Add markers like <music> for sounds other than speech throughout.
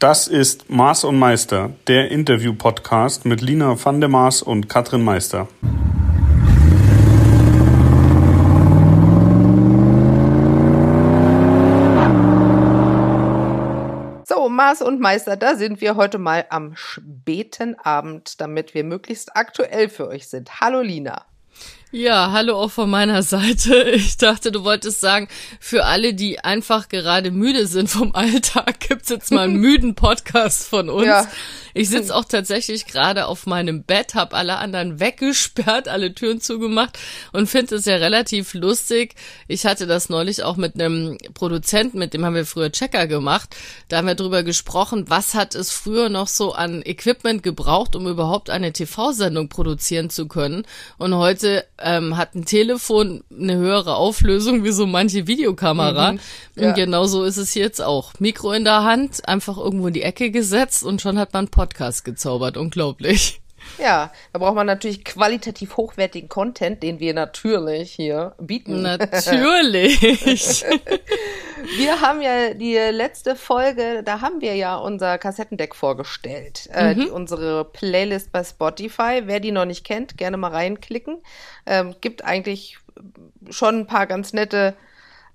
Das ist Maß und Meister, der Interview-Podcast mit Lina van der Maas und Katrin Meister. So, Maß und Meister, da sind wir heute mal am späten Abend, damit wir möglichst aktuell für euch sind. Hallo Lina. Ja, hallo auch von meiner Seite. <laughs> Ich dachte, du wolltest sagen, für alle, die einfach gerade müde sind vom Alltag, <laughs> gibt's jetzt mal einen <laughs> müden Podcast von uns. Ja. Ich sitze auch tatsächlich gerade auf meinem Bett, habe alle anderen weggesperrt, alle Türen zugemacht und finde es ja relativ lustig. Ich hatte das neulich auch mit einem Produzenten, mit dem haben wir früher Checker gemacht. Da haben wir drüber gesprochen, was hat es früher noch so an Equipment gebraucht, um überhaupt eine TV-Sendung produzieren zu können. Und heute ähm, hat ein Telefon eine höhere Auflösung wie so manche Videokamera. Mhm, ja. Und genauso ist es jetzt auch. Mikro in der Hand, einfach irgendwo in die Ecke gesetzt und schon hat man Podcast Podcast gezaubert. Unglaublich. Ja, da braucht man natürlich qualitativ hochwertigen Content, den wir natürlich hier bieten. Natürlich. <laughs> wir haben ja die letzte Folge, da haben wir ja unser Kassettendeck vorgestellt. Äh, mhm. die, unsere Playlist bei Spotify. Wer die noch nicht kennt, gerne mal reinklicken. Ähm, gibt eigentlich schon ein paar ganz nette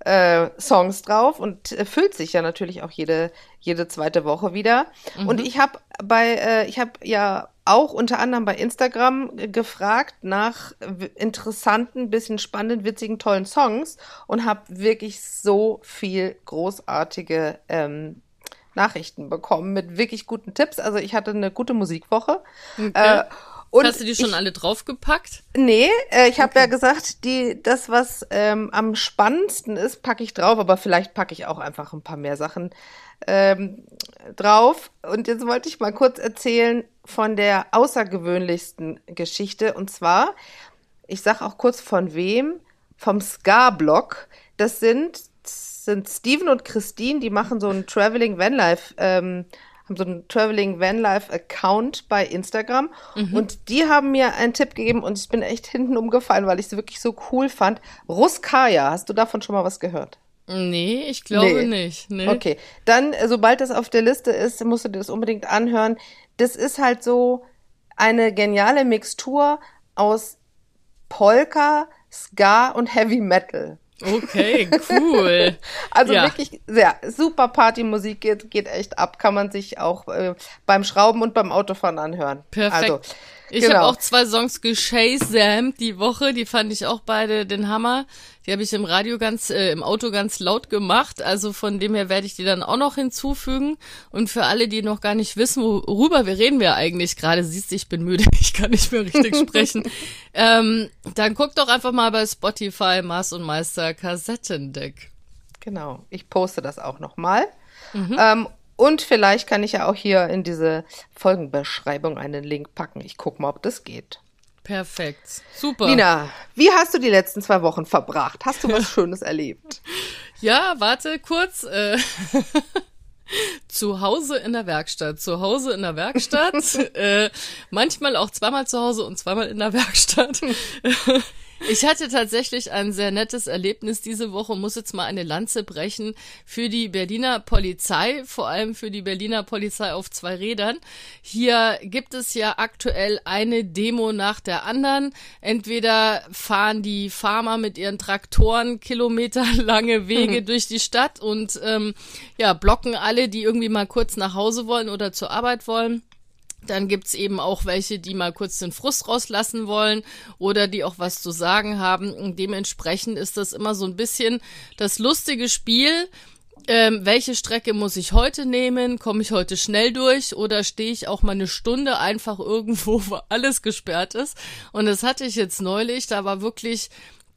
äh, Songs drauf und äh, füllt sich ja natürlich auch jede, jede zweite Woche wieder. Mhm. Und ich habe bei, äh, ich habe ja auch unter anderem bei Instagram gefragt nach interessanten, bisschen spannenden, witzigen, tollen Songs und habe wirklich so viel großartige ähm, Nachrichten bekommen mit wirklich guten Tipps. Also ich hatte eine gute Musikwoche. Okay. Äh, und Hast du die schon ich, alle draufgepackt? Nee, äh, ich habe okay. ja gesagt, die, das, was ähm, am spannendsten ist, packe ich drauf, aber vielleicht packe ich auch einfach ein paar mehr Sachen ähm, drauf. Und jetzt wollte ich mal kurz erzählen von der außergewöhnlichsten Geschichte. Und zwar, ich sage auch kurz von wem, vom Ska-Blog. Das sind, sind Steven und Christine, die machen so ein Traveling Vanlife ähm, haben so einen Traveling Vanlife Account bei Instagram mhm. und die haben mir einen Tipp gegeben und ich bin echt hinten umgefallen, weil ich es wirklich so cool fand. Ruskaya, hast du davon schon mal was gehört? Nee, ich glaube nee. nicht. Nee. Okay, dann, äh, sobald das auf der Liste ist, musst du dir das unbedingt anhören. Das ist halt so eine geniale Mixtur aus Polka, Ska und Heavy Metal. Okay, cool. <laughs> also ja. wirklich sehr super Partymusik geht, geht echt ab, kann man sich auch äh, beim Schrauben und beim Autofahren anhören. Perfekt. Also, ich genau. habe auch zwei Songs geshazamt die Woche, die fand ich auch beide den Hammer. Die habe ich im Radio ganz, äh, im Auto ganz laut gemacht. Also von dem her werde ich die dann auch noch hinzufügen. Und für alle, die noch gar nicht wissen, worüber wir reden wir eigentlich gerade, siehst du, ich bin müde, <laughs> ich kann nicht mehr richtig sprechen. <laughs> Ähm, dann guck doch einfach mal bei Spotify Mars und Meister Kassettendeck. Genau, ich poste das auch nochmal. Mhm. Ähm, und vielleicht kann ich ja auch hier in diese Folgenbeschreibung einen Link packen. Ich gucke mal, ob das geht. Perfekt. Super. Nina, wie hast du die letzten zwei Wochen verbracht? Hast du was <laughs> Schönes erlebt? Ja, warte kurz. Äh, <laughs> zu Hause in der Werkstatt. Zu Hause in der Werkstatt. <laughs> äh, manchmal auch zweimal zu Hause und zweimal in der Werkstatt. Ich hatte tatsächlich ein sehr nettes Erlebnis diese Woche, muss jetzt mal eine Lanze brechen für die Berliner Polizei, vor allem für die Berliner Polizei auf zwei Rädern. Hier gibt es ja aktuell eine Demo nach der anderen. Entweder fahren die Farmer mit ihren Traktoren kilometerlange Wege mhm. durch die Stadt und ähm, ja, blocken alle, die irgendwie mal kurz nach Hause wollen oder zur Arbeit wollen. Dann gibt's eben auch welche, die mal kurz den Frust rauslassen wollen oder die auch was zu sagen haben. Und dementsprechend ist das immer so ein bisschen das lustige Spiel. Ähm, welche Strecke muss ich heute nehmen? Komme ich heute schnell durch oder stehe ich auch mal eine Stunde einfach irgendwo, <laughs> wo alles gesperrt ist? Und das hatte ich jetzt neulich, da war wirklich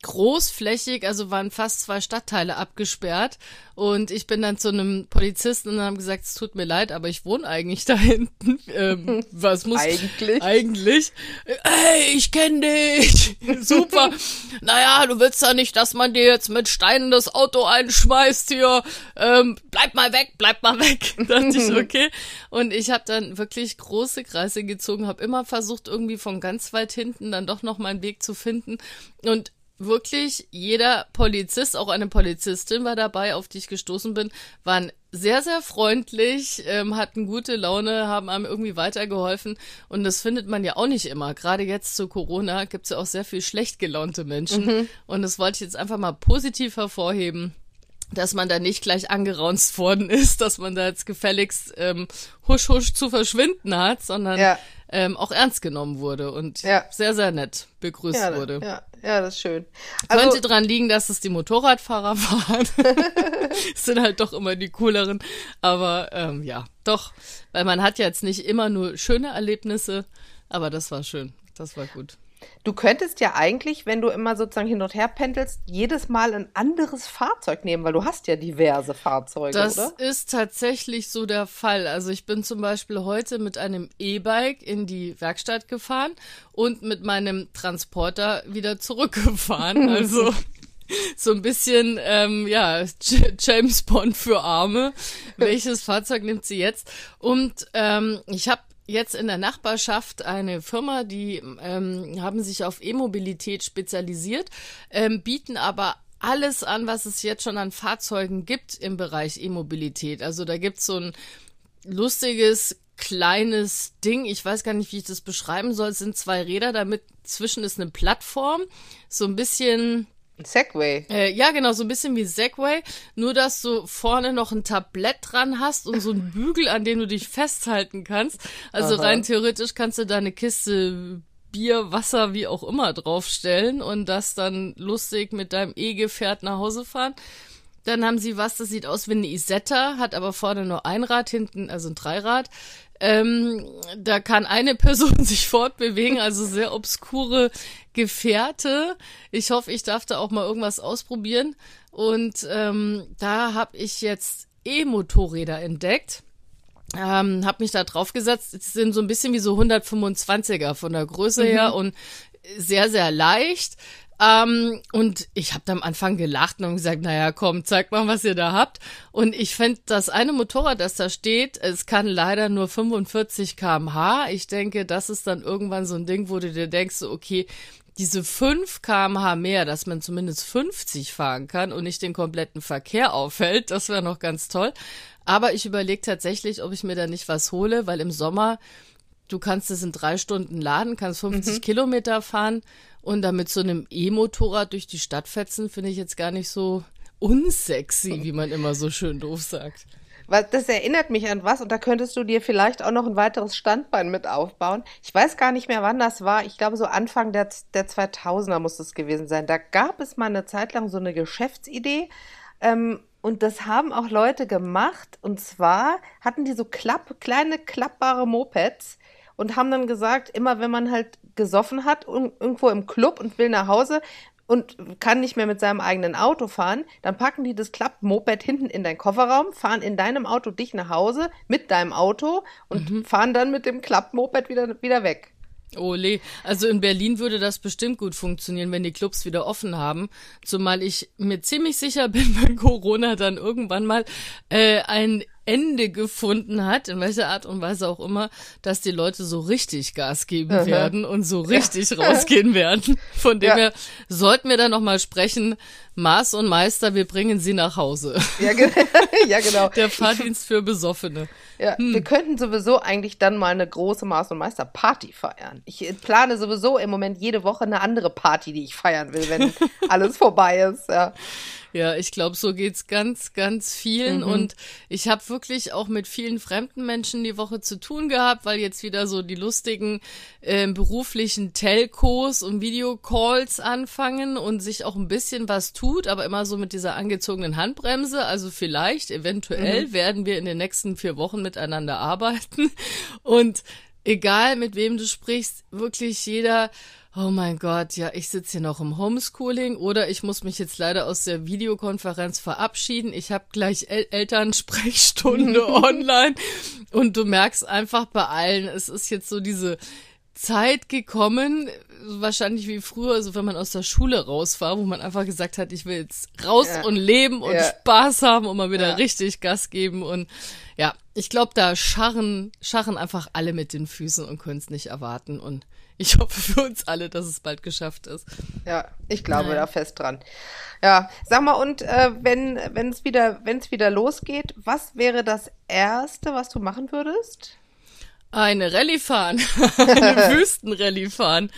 großflächig, also waren fast zwei Stadtteile abgesperrt. Und ich bin dann zu einem Polizisten und haben gesagt, es tut mir leid, aber ich wohne eigentlich da <laughs> hinten. Ähm, was muss eigentlich? Eigentlich. Ey, ich kenne dich. <laughs> Super. naja, du willst ja nicht, dass man dir jetzt mit Steinen das Auto einschmeißt hier. Ähm, bleib mal weg, bleib mal weg. <laughs> dachte ich, okay. Und ich habe dann wirklich große Kreise gezogen, habe immer versucht, irgendwie von ganz weit hinten dann doch noch meinen Weg zu finden. Und wirklich jeder Polizist, auch eine Polizistin war dabei, auf die ich gestoßen bin, waren sehr, sehr freundlich, ähm, hatten gute Laune, haben einem irgendwie weitergeholfen. Und das findet man ja auch nicht immer. Gerade jetzt zu Corona gibt's ja auch sehr viel schlecht gelaunte Menschen. Mhm. Und das wollte ich jetzt einfach mal positiv hervorheben dass man da nicht gleich angeraunzt <laughs> worden ist, dass man da jetzt gefälligst ähm, husch husch zu verschwinden hat, sondern ja. ähm, auch ernst genommen wurde und ja. sehr, sehr nett begrüßt ja, wurde. Ja, ja, das ist schön. Also, Könnte dran liegen, dass es die Motorradfahrer <laughs> waren. sind halt doch immer die cooleren. Aber ähm, ja, doch, weil man hat ja jetzt nicht immer nur schöne Erlebnisse, aber das war schön. Das war gut. Du könntest ja eigentlich, wenn du immer sozusagen hin und her pendelst, jedes Mal ein anderes Fahrzeug nehmen, weil du hast ja diverse Fahrzeuge, das oder? Das ist tatsächlich so der Fall. Also ich bin zum Beispiel heute mit einem E-Bike in die Werkstatt gefahren und mit meinem Transporter wieder zurückgefahren. <laughs> Also so ein bisschen, ähm, ja, James Bond für Arme. Welches Fahrzeug nimmt sie jetzt? Und ähm, ich habe jetzt in der Nachbarschaft eine Firma, die ähm, haben sich auf E-Mobilität spezialisiert, ähm, bieten aber alles an, was es jetzt schon an Fahrzeugen gibt im Bereich E-Mobilität. Also da gibt's so ein lustiges kleines Ding, ich weiß gar nicht, wie ich das beschreiben soll, es sind zwei Räder, damit zwischen ist eine Plattform, so ein bisschen Segway. Äh, ja, genau, so ein bisschen wie Segway, nur dass du vorne noch ein Tablett dran hast und so ein <laughs> Bügel, an dem du dich festhalten kannst. Also Aha. rein theoretisch kannst du da eine Kiste Bier, Wasser, wie auch immer draufstellen und das dann lustig mit deinem E-Gefährt nach Hause fahren. Dann haben sie was, das sieht aus wie eine Isetta, hat aber vorne nur ein Rad, hinten also ein Dreirad. Ähm, da kann eine Person <laughs> sich fortbewegen, also sehr obskure Gefährte. Ich hoffe, ich darf da auch mal irgendwas ausprobieren. Und ähm, da habe ich jetzt E-Motorräder entdeckt. Ähm, habe mich da drauf gesetzt. Die sind so ein bisschen wie so 125er von der Größe mhm. her und sehr, sehr leicht. Ähm, und ich habe da am Anfang gelacht und gesagt, naja, komm, zeig mal, was ihr da habt. Und ich fände, das eine Motorrad, das da steht, es kann leider nur 45 kmh. Ich denke, das ist dann irgendwann so ein Ding, wo du dir denkst, okay, diese 5 kmh mehr, dass man zumindest 50 fahren kann und nicht den kompletten Verkehr auffällt, das wäre noch ganz toll. Aber ich überlege tatsächlich, ob ich mir da nicht was hole, weil im Sommer du kannst es in drei Stunden laden, kannst 50 mhm. Kilometer fahren und damit so einem E-Motorrad durch die Stadt fetzen, finde ich jetzt gar nicht so unsexy, wie man immer so schön doof sagt. Das erinnert mich an was und da könntest du dir vielleicht auch noch ein weiteres Standbein mit aufbauen. Ich weiß gar nicht mehr, wann das war. Ich glaube, so Anfang der, der 2000er muss es gewesen sein. Da gab es mal eine Zeit lang so eine Geschäftsidee. Ähm, und das haben auch Leute gemacht. Und zwar hatten die so klapp, kleine klappbare Mopeds und haben dann gesagt, immer wenn man halt gesoffen hat, irgendwo im Club und will nach Hause und kann nicht mehr mit seinem eigenen Auto fahren, dann packen die das Klapp-Moped hinten in deinen Kofferraum, fahren in deinem Auto dich nach Hause mit deinem Auto und mhm. fahren dann mit dem Klapp-Moped wieder, wieder weg. Ole, also in Berlin würde das bestimmt gut funktionieren, wenn die Clubs wieder offen haben. Zumal ich mir ziemlich sicher bin, <laughs> wenn Corona dann irgendwann mal äh, ein Ende gefunden hat, in welcher Art und Weise auch immer, dass die Leute so richtig Gas geben Aha. werden und so richtig ja. <laughs> rausgehen werden. Von dem ja. her sollten wir da nochmal sprechen. Maß und Meister, wir bringen sie nach Hause. Ja, ge <laughs> ja genau. Der Fahrdienst für Besoffene. Ja, hm. wir könnten sowieso eigentlich dann mal eine große Maß und Meister Party feiern. Ich plane sowieso im Moment jede Woche eine andere Party, die ich feiern will, wenn <laughs> alles vorbei ist. Ja. Ja, ich glaube, so geht's ganz, ganz vielen. Mhm. Und ich habe wirklich auch mit vielen fremden Menschen die Woche zu tun gehabt, weil jetzt wieder so die lustigen äh, beruflichen Telcos und Videocalls anfangen und sich auch ein bisschen was tut, aber immer so mit dieser angezogenen Handbremse. Also vielleicht, eventuell mhm. werden wir in den nächsten vier Wochen miteinander arbeiten. Und egal mit wem du sprichst, wirklich jeder oh mein Gott, ja, ich sitze hier noch im Homeschooling oder ich muss mich jetzt leider aus der Videokonferenz verabschieden. Ich habe gleich El Elternsprechstunde <laughs> online und du merkst einfach bei allen, es ist jetzt so diese Zeit gekommen, wahrscheinlich wie früher, also wenn man aus der Schule raus war, wo man einfach gesagt hat, ich will jetzt raus Ja. und leben und Ja. Spaß haben und mal wieder Ja. richtig Gas geben und ja, ich glaube, da scharren, scharren einfach alle mit den Füßen und können es nicht erwarten und ich <laughs> hoffe für uns alle, dass es bald geschafft ist. Ja, ich glaube Naja. da fest dran. Ja, sag mal, und äh, wenn wenn es wieder, wenn es wieder losgeht, was wäre das Erste, was du machen würdest? Eine Rallye fahren. <laughs> Eine Wüstenrallye fahren.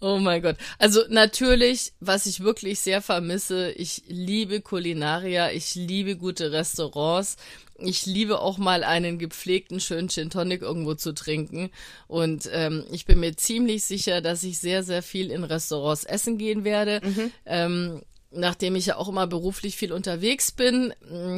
Oh mein Gott. Also natürlich, was ich wirklich sehr vermisse, ich liebe Kulinaria, ich liebe gute Restaurants. Ich liebe auch mal einen gepflegten schönen Gin Tonic irgendwo zu trinken. Und ähm, ich bin mir ziemlich sicher, dass ich sehr, sehr viel in Restaurants essen gehen werde. Ähm, nachdem ich ja auch immer beruflich viel unterwegs bin,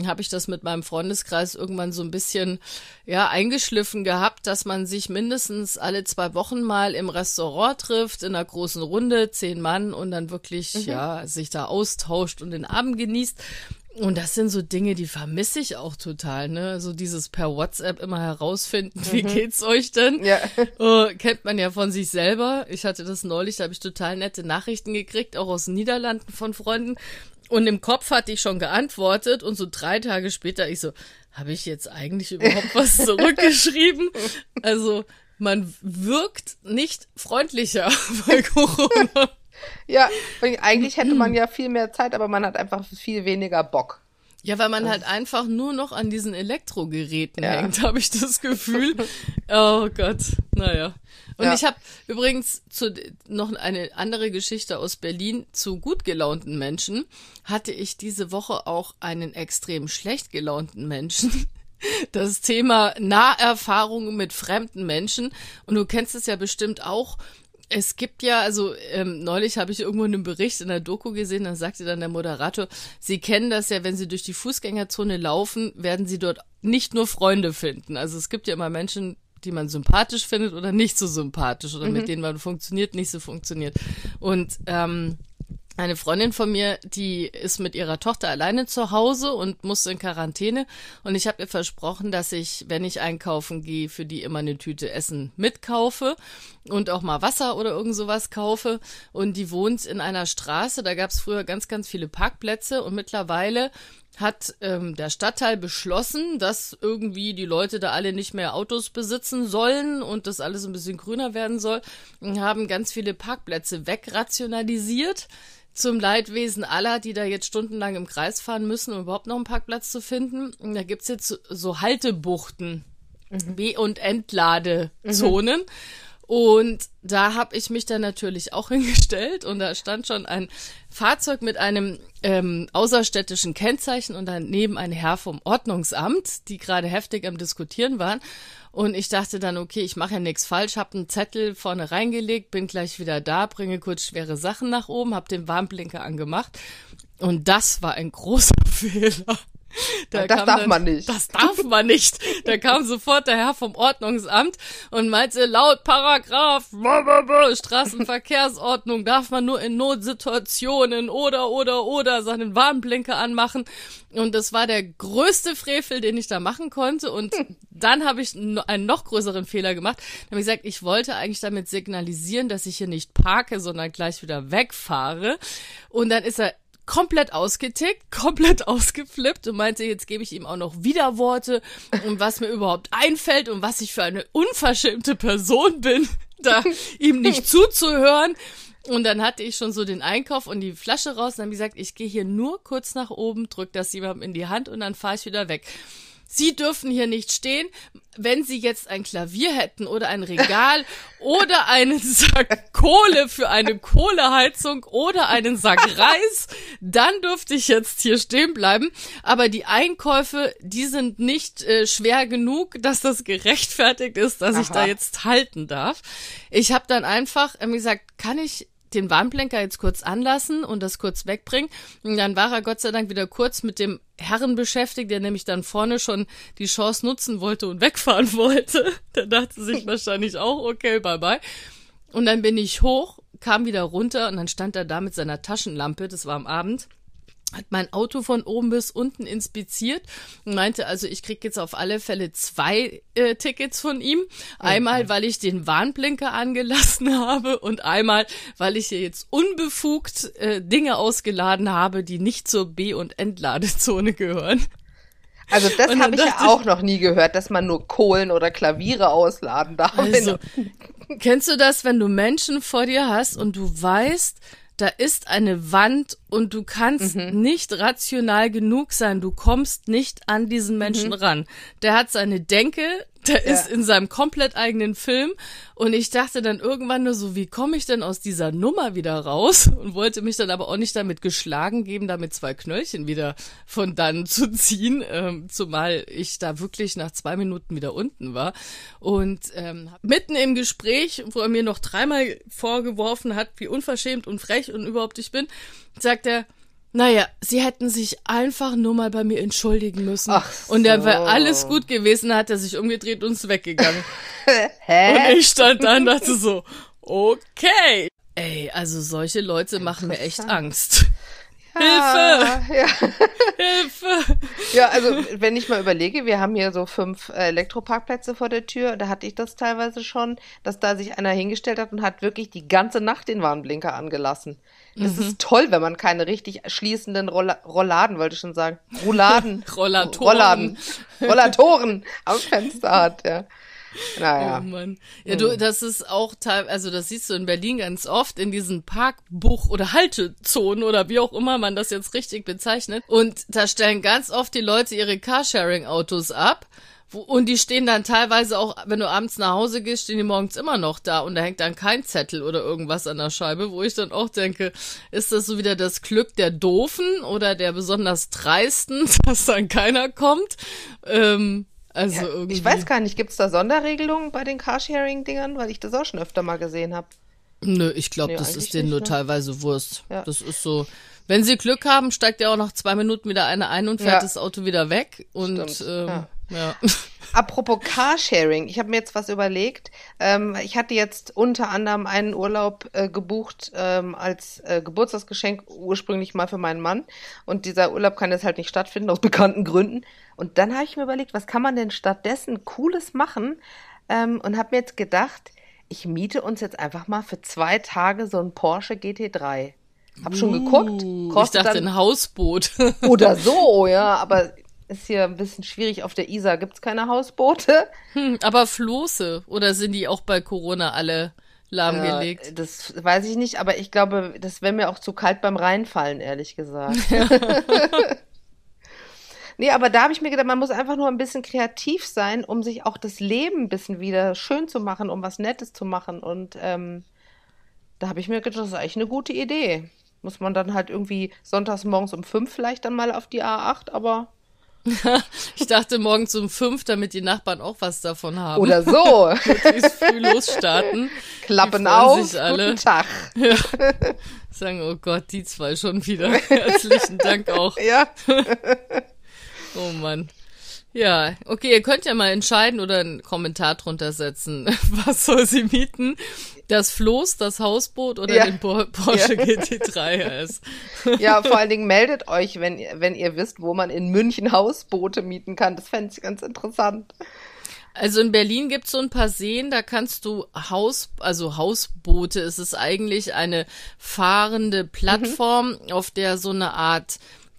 habe ich das mit meinem Freundeskreis irgendwann so ein bisschen ja eingeschliffen gehabt, dass man sich mindestens alle zwei Wochen mal im Restaurant trifft in einer großen Runde, zehn Mann und dann wirklich ja sich da austauscht und den Abend genießt. Und das sind so Dinge, die vermisse ich auch total, ne? So dieses per WhatsApp immer herausfinden, wie geht's euch denn? Ja. Äh, <laughs> kennt man ja von sich selber. Ich hatte das neulich, da habe ich total nette Nachrichten gekriegt, auch aus den Niederlanden von Freunden. Und im Kopf hatte ich schon geantwortet und so drei Tage später ich so, habe ich jetzt eigentlich überhaupt was <laughs> zurückgeschrieben? Also man wirkt nicht freundlicher <laughs> bei Corona. Ja, eigentlich hätte man ja viel mehr Zeit, aber man hat einfach viel weniger Bock. Ja, weil man halt einfach nur noch an diesen Elektrogeräten Ja. hängt, <laughs> habe ich das Gefühl. <laughs> Oh Gott, naja. Und Ja. ich habe übrigens zu, noch eine andere Geschichte aus Berlin zu gut gelaunten Menschen. Hatte ich diese Woche auch einen extrem schlecht gelaunten Menschen. <laughs> Das Thema Naherfahrungen mit fremden Menschen. Und du kennst es ja bestimmt auch. Es gibt ja, also ähm, neulich habe ich irgendwo einen Bericht in der Doku gesehen, dann sagte dann der Moderator, Sie kennen das ja, wenn Sie durch die Fußgängerzone laufen, werden Sie dort nicht nur Freunde finden. Also es gibt ja immer Menschen, die man sympathisch findet oder nicht so sympathisch oder mit denen man funktioniert, nicht so funktioniert. Und ähm, eine Freundin von mir, die ist mit ihrer Tochter alleine zu Hause und musste in Quarantäne. Und ich habe ihr versprochen, dass ich, wenn ich einkaufen gehe, für die immer eine Tüte Essen mitkaufe und auch mal Wasser oder irgend sowas kaufe. Und die wohnt in einer Straße, da gab es früher ganz, ganz viele Parkplätze und mittlerweile hat ähm, der Stadtteil beschlossen, dass irgendwie die Leute da alle nicht mehr Autos besitzen sollen und das alles ein bisschen grüner werden soll und haben ganz viele Parkplätze wegrationalisiert zum Leidwesen aller, die da jetzt stundenlang im Kreis fahren müssen, um überhaupt noch einen Parkplatz zu finden. Und da gibt's jetzt so- so Haltebuchten, B- und Entladezonen. Und da habe ich mich dann natürlich auch <laughs> hingestellt und da stand schon ein Fahrzeug mit einem ähm, außerstädtischen Kennzeichen und daneben ein Herr vom Ordnungsamt, die gerade heftig am Diskutieren waren. Und ich dachte dann, okay, ich mache ja nichts falsch, habe einen Zettel vorne reingelegt, bin gleich wieder da, bringe kurz schwere Sachen nach oben, habe den Warnblinker angemacht. Und das war ein großer <laughs> Fehler. <laughs> Da Das darf man nicht. Das darf man nicht. Da kam <laughs> sofort der Herr vom Ordnungsamt und meinte laut Paragraph Straßenverkehrsordnung darf man nur in Notsituationen oder oder oder seinen Warnblinker anmachen. Und das war der größte Frevel, den ich da machen konnte. Und dann habe ich einen noch größeren Fehler gemacht. Dann habe ich gesagt, ich wollte eigentlich damit signalisieren, dass ich hier nicht parke, sondern gleich wieder wegfahre. Und dann ist er komplett ausgetickt, <laughs> komplett ausgeflippt und meinte, jetzt gebe ich ihm auch noch Widerworte und was mir überhaupt einfällt und was ich für eine unverschämte Person bin, <laughs> da <laughs> ihm nicht zuzuhören. Und dann hatte ich schon so den Einkauf und die Flasche raus und dann gesagt, ich gehe hier nur kurz nach oben, drück das jemandem in die Hand und dann fahre ich wieder weg. Sie dürfen hier nicht stehen. Wenn Sie jetzt ein Klavier hätten oder ein Regal <laughs> oder einen Sack Kohle für eine Kohleheizung oder einen Sack <laughs> Reis, dann dürfte ich jetzt hier stehen bleiben. Aber die Einkäufe, die sind nicht äh, schwer genug, dass das gerechtfertigt ist, dass ich Aha. da jetzt halten darf. Ich habe dann einfach ähm, gesagt, kann ich den Warnblinker jetzt kurz anlassen und das kurz wegbringen. Und dann war er Gott sei Dank wieder kurz mit dem Herren beschäftigt, der nämlich dann vorne schon die Chance nutzen wollte und wegfahren <laughs> wollte. Der dachte sich <laughs> wahrscheinlich auch, okay, bye bye. Und dann bin ich hoch, kam wieder runter und dann stand er da mit seiner Taschenlampe, das war am Abend, hat mein Auto von oben bis unten inspiziert und meinte, also ich krieg jetzt auf alle Fälle zwei äh, Tickets von ihm. Einmal, weil ich den Warnblinker angelassen <laughs> habe und einmal, weil ich hier jetzt unbefugt äh, Dinge ausgeladen habe, die nicht zur B- und Entladezone gehören. Also das habe ich ja auch noch nie gehört, dass man nur Kohlen oder Klaviere ausladen darf. Also, <laughs> kennst du das, wenn du Menschen vor dir hast und du weißt, da ist eine Wand und du kannst nicht rational genug sein, du kommst nicht an diesen Menschen ran. Der hat seine Denke, <laughs> der Ja. ist in seinem komplett eigenen Film. Und ich dachte dann irgendwann nur so, wie komme ich denn aus dieser Nummer wieder raus? <laughs> Und wollte mich dann aber auch nicht damit geschlagen geben, damit zwei Knöllchen wieder von dann zu ziehen, ähm, zumal ich da wirklich nach zwei Minuten wieder unten war. Und ähm, mitten im Gespräch, wo er mir noch dreimal vorgeworfen hat, wie unverschämt und frech und überhaupt ich bin, sagt er, naja, sie hätten sich einfach nur mal bei mir entschuldigen müssen. Ach Und dann so. wäre alles gut gewesen, hat er sich umgedreht und ist weggegangen. <laughs> Hä? Und ich stand da und dachte so, okay. Ey, also solche Leute machen mir echt Angst. Ah, ja. <laughs> Hilfe! ja, also wenn ich mal überlege, wir haben hier so fünf Elektroparkplätze vor der Tür, da hatte ich das teilweise schon, dass da sich einer hingestellt hat und hat wirklich die ganze Nacht den Warnblinker angelassen. Mhm. ist toll, wenn man keine richtig schließenden Rolla Rolladen, wollte ich schon sagen, Rolladen, <laughs> Rollatoren. Rolladen, <laughs> Rollatoren am Fenster hat, ja. Naja. Oh Mann. Ja, du, das ist auch teil, also das siehst du in Berlin ganz oft in diesen Parkbuch- oder Haltezonen oder wie auch immer man das jetzt richtig bezeichnet. Und da stellen ganz oft die Leute ihre Carsharing-Autos ab. Wo, und die stehen dann teilweise auch, wenn du abends nach Hause gehst, stehen die morgens immer noch da und da hängt dann kein Zettel oder irgendwas an der Scheibe, wo ich dann auch denke, ist das so wieder das Glück der Doofen oder der besonders Dreisten, <laughs> dass dann keiner kommt? Ähm, also Ja, irgendwie. ich weiß gar nicht, gibt's da Sonderregelungen bei den Carsharing-Dingern? Weil ich das auch schon öfter mal gesehen habe. Nö, ich glaube, Nee, das ist denen nicht, nur ne? teilweise Wurst. Ja. Das ist so. Wenn sie Glück haben, steigt ja auch nach zwei Minuten wieder eine ein und fährt Ja. das Auto wieder weg. Und Stimmt, ähm, ja. Ja. <laughs> Apropos Carsharing, ich habe mir jetzt was überlegt. Ähm, ich hatte jetzt unter anderem einen Urlaub äh, gebucht ähm, als äh, Geburtstagsgeschenk ursprünglich mal für meinen Mann. Und dieser Urlaub kann jetzt halt nicht stattfinden aus bekannten Gründen. Und dann habe ich mir überlegt, was kann man denn stattdessen Cooles machen? Ähm, und habe mir jetzt gedacht, ich miete uns jetzt einfach mal für zwei Tage so ein Porsche GT3. Hab schon geguckt. Uh, ich Kostet dachte dann ein Hausboot. oder <laughs> so, ja, aber ist hier ein bisschen schwierig. Auf der Isar gibt's keine Hausboote. <laughs> Hm, Aber Floße. Oder sind die auch bei Corona alle lahmgelegt? Äh, das weiß ich nicht, aber ich glaube, das wäre mir auch zu kalt beim Reinfallen, ehrlich gesagt. <laughs> nee, aber da habe ich mir gedacht, man muss einfach nur ein bisschen kreativ sein, um sich auch das Leben ein bisschen wieder schön zu machen, um was Nettes zu machen. Und ähm, da habe ich mir gedacht, das ist eigentlich eine gute Idee. Muss man dann halt irgendwie sonntags morgens um fünf vielleicht dann mal auf die A8, aber <laughs> Ich dachte morgens um fünf, damit die Nachbarn auch was davon haben. oder so. <laughs> Früh losstarten. Klappen auf. Guten Tag. Sagen, oh Gott, die zwei schon wieder. <laughs> Herzlichen Dank auch. Ja. Oh Mann. Ja, okay, ihr könnt ja mal entscheiden oder einen Kommentar drunter setzen. Was soll sie mieten? Das Floß, das Hausboot oder Ja. den Por- Porsche GT3 RS? <laughs> Ja, vor allen Dingen meldet euch, wenn, ihr- wenn ihr wisst, wo man in München Hausboote mieten kann. Das fände ich ganz interessant. Also in Berlin gibt's so ein paar Seen, da kannst du Haus, also Hausboote, es ist eigentlich eine fahrende Plattform, auf der so eine Art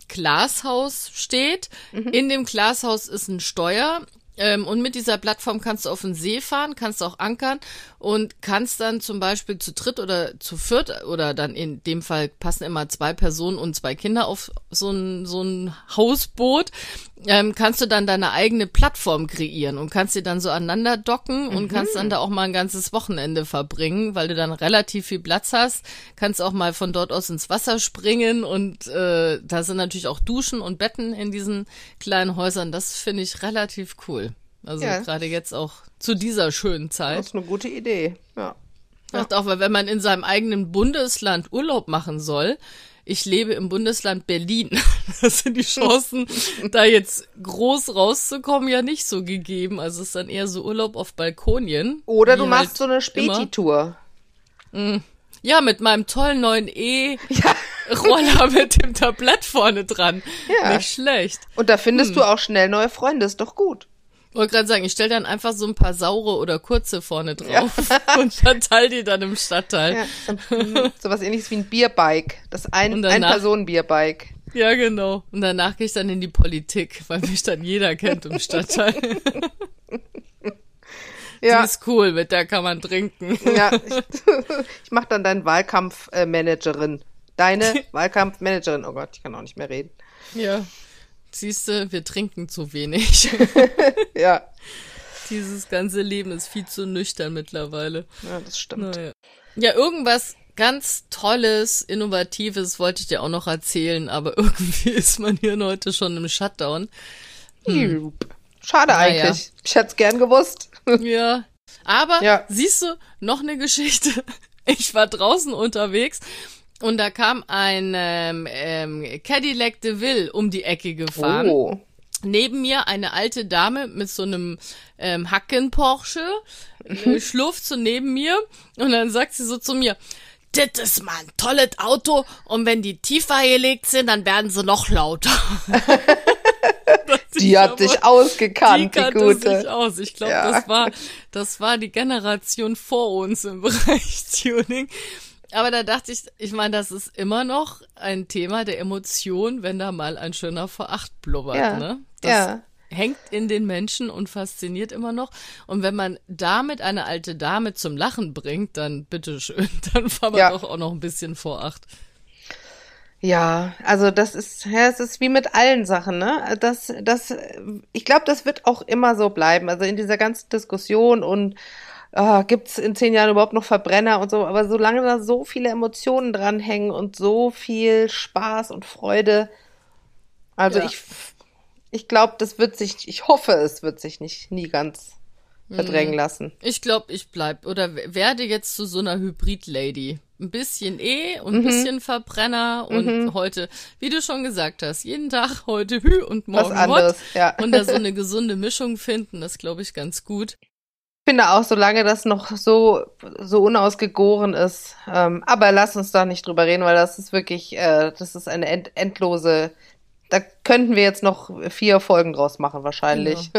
Glashaus steht. In dem Glashaus ist ein Steuer. Ähm, und mit dieser Plattform kannst du auf den See fahren, kannst auch ankern und kannst dann zum Beispiel zu dritt oder zu viert oder dann in dem Fall passen immer zwei Personen und zwei Kinder auf so ein, so ein Hausboot, ähm, kannst du dann deine eigene Plattform kreieren und kannst sie dann so aneinander docken und kannst dann da auch mal ein ganzes Wochenende verbringen, weil du dann relativ viel Platz hast, kannst auch mal von dort aus ins Wasser springen und äh, da sind natürlich auch Duschen und Betten in diesen kleinen Häusern. Das finde ich relativ cool. Also Ja. gerade jetzt auch zu dieser schönen Zeit. Das ist eine gute Idee. Ja. Macht auch, weil wenn man in seinem eigenen Bundesland Urlaub machen soll, ich lebe im Bundesland Berlin. <laughs> Das sind die Chancen, <laughs> da jetzt groß rauszukommen, ja nicht so gegeben. Also es ist dann eher so Urlaub auf Balkonien. Oder du machst halt so eine. Späti-Tour. Ja, mit meinem tollen neuen E. Roller <laughs> mit dem Tablett vorne dran. Ja. Nicht schlecht. Und da findest du auch schnell neue Freunde, ist doch gut. Wollte gerade sagen, ich stell dann einfach so ein paar saure oder kurze vorne drauf <laughs> und verteil die dann im Stadtteil. Ja, so, sowas ähnliches wie ein Bierbike. Das ein, Und ein danach- Personen-Bierbike. Ja, genau. Und danach gehe ich dann in die Politik, weil mich dann jeder kennt im Stadtteil. <laughs> Die Ja, ist cool, mit der kann man trinken. ja. <laughs> Ich, ich mach dann deine Wahlkampfmanagerin. Deine Wahlkampfmanagerin. Oh Gott, ich kann auch nicht mehr reden. Ja. Siehste, wir trinken zu wenig. <laughs> Ja, Dieses ganze Leben ist viel zu nüchtern mittlerweile. ja das stimmt. Naja. Ja, irgendwas ganz Tolles, Innovatives wollte ich dir auch noch erzählen, aber <laughs> irgendwie ist man hier heute schon im Shutdown. Jup. Schade Naja. eigentlich. Ich hätte es gern gewusst. <laughs> Ja. Aber Ja. siehst du, noch eine Geschichte. Ich war draußen unterwegs und da kam ein ähm, ähm, Cadillac DeVille um die Ecke gefahren. Oh. Neben mir eine alte Dame mit so einem ähm, Hacken-Porsche, äh, <laughs> schlurft so neben mir und dann sagt sie so zu mir, das ist mal ein tolles Auto und wenn die tiefer gelegt sind, dann werden sie noch lauter. <laughs> Die hat sich ausgekannt, die die, gute. sich aus. Ich glaube, Ja. das war, das war die Generation vor uns im Bereich <laughs> Tuning. Aber da dachte ich, ich meine, das ist immer noch ein Thema der Emotion, wenn da mal ein schöner V8 blubbert, Ja. ne? Das Ja. hängt in den Menschen und fasziniert immer noch. Und wenn man damit eine alte Dame zum Lachen bringt, dann bitteschön, <laughs> dann war man Ja. doch auch noch ein bisschen V8. Ja, also das ist, ja, es ist wie mit allen Sachen, ne? Das, das, ich glaube, das wird auch immer so bleiben. Also in dieser ganzen Diskussion und äh, gibt es in zehn Jahren überhaupt noch Verbrenner und so, aber solange da so viele Emotionen dranhängen und so viel Spaß und Freude, also Ja. ich, ich glaube, das wird sich, ich hoffe, es wird sich nicht nie ganz verdrängen lassen. Ich glaube, ich bleib oder werde jetzt zu so einer Hybrid-Lady. Ein bisschen E und ein Mhm. bisschen Verbrenner und heute, wie du schon gesagt hast, jeden Tag heute <laughs> Hü und morgen Was anderes, Hot. ja. Und da so <laughs> eine gesunde Mischung finden, das glaube ich ganz gut. Ich finde auch, solange das noch so, so unausgegoren ist. Ähm, aber lass uns da nicht drüber reden, weil das ist wirklich, äh, das ist eine end endlose. Da könnten wir jetzt noch vier Folgen draus machen, wahrscheinlich.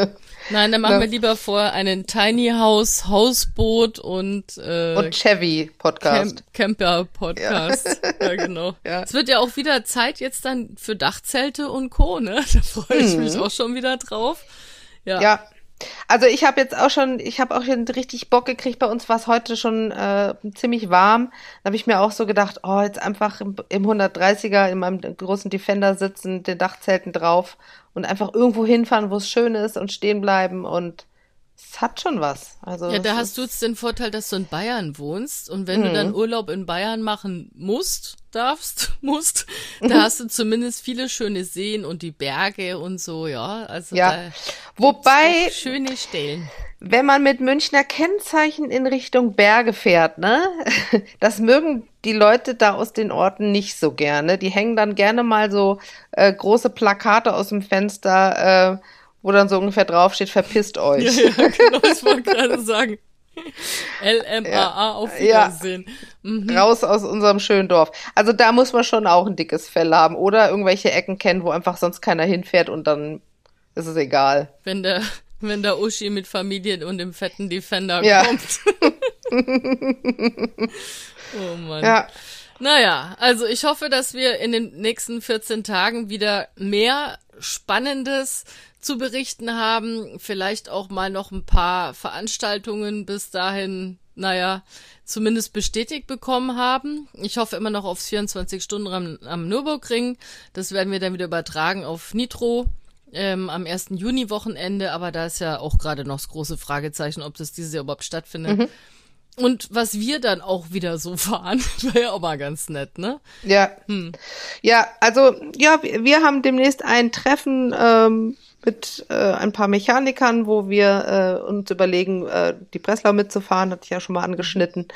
Nein, dann machen Ja. wir lieber vorher einen Tiny House, Hausboot und, äh, Und Chevy Podcast. Camp Camper Podcast. <laughs> Ja. genau. Ja. Es wird ja auch wieder Zeit jetzt dann für Dachzelte und Co. Ne? <laughs> Da freue ich mich auch schon wieder drauf. Ja. Ja. Also ich habe jetzt auch schon, ich habe auch schon richtig Bock gekriegt. Bei uns war es heute schon äh, ziemlich warm. Da habe ich mir auch so gedacht, oh, jetzt einfach im, im 130er in meinem großen Defender sitzen, den Dachzelten drauf und einfach irgendwo hinfahren, wo es schön ist und stehen bleiben und es hat schon was. Also Ja, da hast du jetzt den Vorteil, dass du in Bayern wohnst und wenn Mhm. du dann Urlaub in Bayern machen musst, darfst, <laughs> musst, da hast du zumindest viele schöne Seen und die Berge und so, ja. Also Ja. Wobei, schöne Stellen. wenn man mit Münchner Kennzeichen in Richtung Berge fährt, ne, <laughs> das mögen die Leute da aus den Orten nicht so gerne. Die hängen dann gerne mal so äh, große Plakate aus dem Fenster, äh, wo dann so ungefähr draufsteht, verpisst <laughs> euch. Ja, genau, das wollte gerade sagen. LMAA auf Ja. Wiedersehen. Mhm. Raus aus unserem schönen Dorf. Also da muss man schon auch ein dickes Fell haben oder irgendwelche Ecken kennen, wo einfach sonst keiner hinfährt und dann ist es egal. Wenn der, wenn der Uschi mit Familie und dem fetten Defender Ja. kommt. <laughs> oh Mann. Ja, Naja, also ich hoffe, dass wir in den nächsten 14 Tagen wieder mehr Spannendes zu berichten haben. Vielleicht auch mal noch ein paar Veranstaltungen bis dahin, naja, zumindest bestätigt bekommen haben. Ich hoffe immer noch aufs 24 Stunden am, am Nürburgring. Das werden wir dann wieder übertragen auf Nitro. Ähm, am 1. Juni-Wochenende, aber da ist ja auch gerade noch das große Fragezeichen, ob das dieses Jahr überhaupt stattfindet. Und was wir dann auch wieder so fahren, <laughs> wäre ja auch mal ganz nett, ne? Ja. Ja, also ja, wir wir haben demnächst ein Treffen ähm, mit äh, ein paar Mechanikern, wo wir äh, uns überlegen, äh, die Breslau mitzufahren, hatte ich ja schon mal angeschnitten.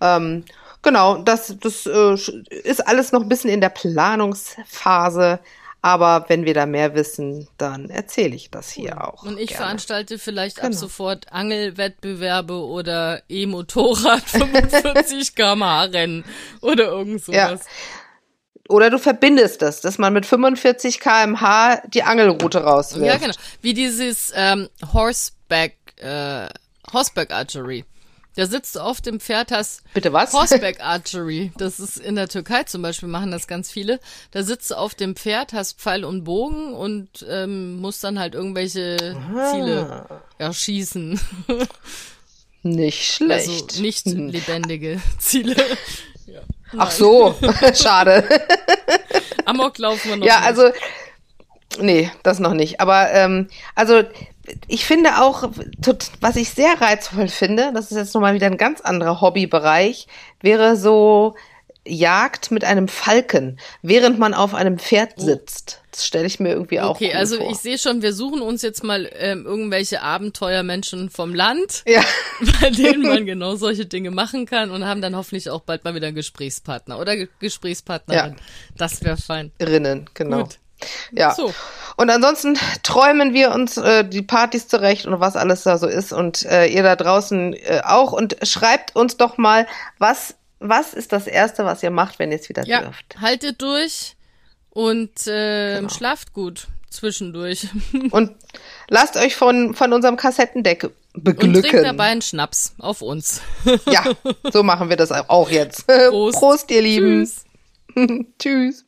Ähm, genau, das, das äh, ist alles noch ein bisschen in der Planungsphase. Aber wenn wir da mehr wissen, dann erzähle ich das hier auch. Und ich gerne. veranstalte vielleicht ab Genau. sofort Angelwettbewerbe oder E-Motorrad <laughs> 45 km/h Rennen oder irgend Ja. sowas. oder du verbindest das, dass man mit 45 kmh die Angelroute rauswirft. Ja, genau. Wie dieses ähm, Horseback, äh, Horseback Archery. Da sitzt du auf dem Pferd, hast Bitte was? <laughs> Horseback Archery. Das ist in der Türkei zum Beispiel, machen das ganz viele. Da sitzt du auf dem Pferd, hast Pfeil und Bogen und ähm, musst dann halt irgendwelche Ziele erschießen. <laughs> Nicht schlecht. Also nicht lebendige <laughs> Ziele. Ach so, schade. Amok laufen wir noch Ja, nicht. also, nee, das noch nicht. Aber, ähm, also, ich finde auch, was ich sehr reizvoll finde, das ist jetzt nochmal wieder ein ganz anderer Hobbybereich, wäre so Jagd mit einem Falken, während man auf einem Pferd sitzt. Das stelle ich mir irgendwie auch Okay, cool also vor. ich sehe schon, wir suchen uns jetzt mal ähm, irgendwelche Abenteuermenschen vom Land, Ja, <laughs> bei denen man genau solche Dinge machen kann und haben dann hoffentlich auch bald mal wieder einen Gesprächspartner oder Ge Gesprächspartnerin. Ja. Das wäre fein. Rinnen, genau. Gut. Ja. So. Und ansonsten träumen wir uns äh, die Partys zurecht und was alles da so ist und äh, ihr da draußen äh, auch und schreibt uns doch mal, was was ist das erste, was ihr macht, wenn ihr es wieder Ja, dürft? haltet durch und ähm, schlaft gut zwischendurch. <laughs> Und lasst euch von von unserem Kassettendeck Und trinkt beglücken. dabei einen Schnaps auf uns. <laughs> Ja, so machen wir das auch jetzt. Prost. <laughs> Prost ihr Lieben. Tschüss. Tschüss.